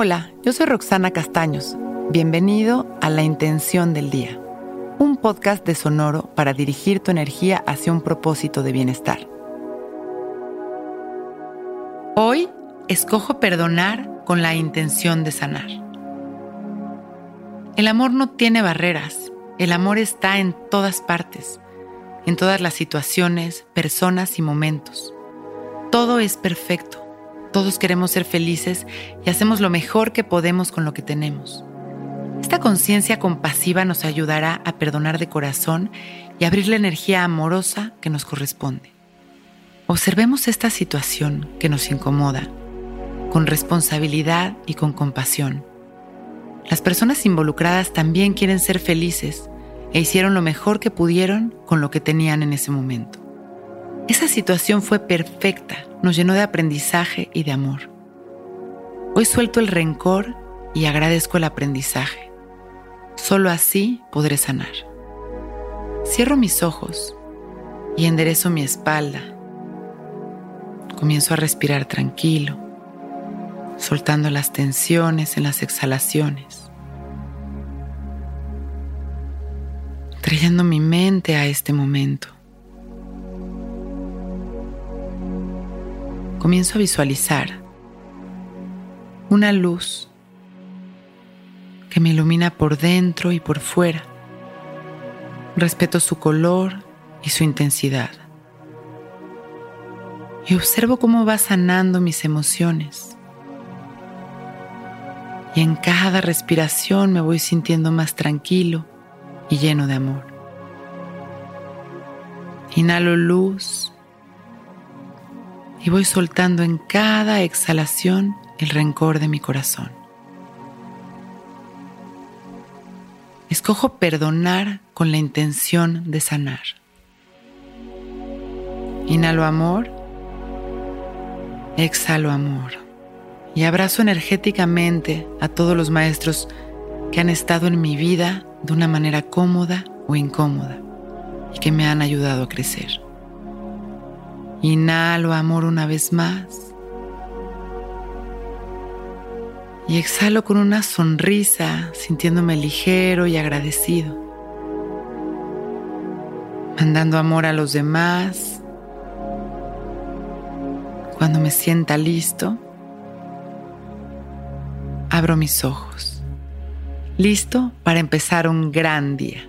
Hola, yo soy Roxana Castaños. Bienvenido a La Intención del Día, un podcast de Sonoro para dirigir tu energía hacia un propósito de bienestar. Hoy escojo perdonar con la intención de sanar. El amor no tiene barreras, el amor está en todas partes, en todas las situaciones, personas y momentos. Todo es perfecto todos queremos ser felices y hacemos lo mejor que podemos con lo que tenemos. Esta conciencia compasiva nos ayudará a perdonar de corazón y abrir la energía amorosa que nos corresponde. Observemos esta situación que nos incomoda con responsabilidad y con compasión. Las personas involucradas también quieren ser felices e hicieron lo mejor que pudieron con lo que tenían en ese momento. Esa situación fue perfecta nos llenó de aprendizaje y de amor. Hoy suelto el rencor y agradezco el aprendizaje. Solo así podré sanar. Cierro mis ojos y enderezo mi espalda. Comienzo a respirar tranquilo, soltando las tensiones en las exhalaciones, trayendo mi mente a este momento. Comienzo a visualizar una luz que me ilumina por dentro y por fuera. Respeto su color y su intensidad. Y observo cómo va sanando mis emociones. Y en cada respiración me voy sintiendo más tranquilo y lleno de amor. Inhalo luz y voy soltando en cada exhalación el rencor de mi corazón. Escojo perdonar con la intención de sanar. Inhalo amor, exhalo amor y abrazo energéticamente a todos los maestros que han estado en mi vida de una manera cómoda o incómoda y que me han ayudado a crecer. Inhalo amor una vez más. Y exhalo con una sonrisa, sintiéndome ligero y agradecido. Mandando amor a los demás. Cuando me sienta listo, abro mis ojos. Listo para empezar un gran día.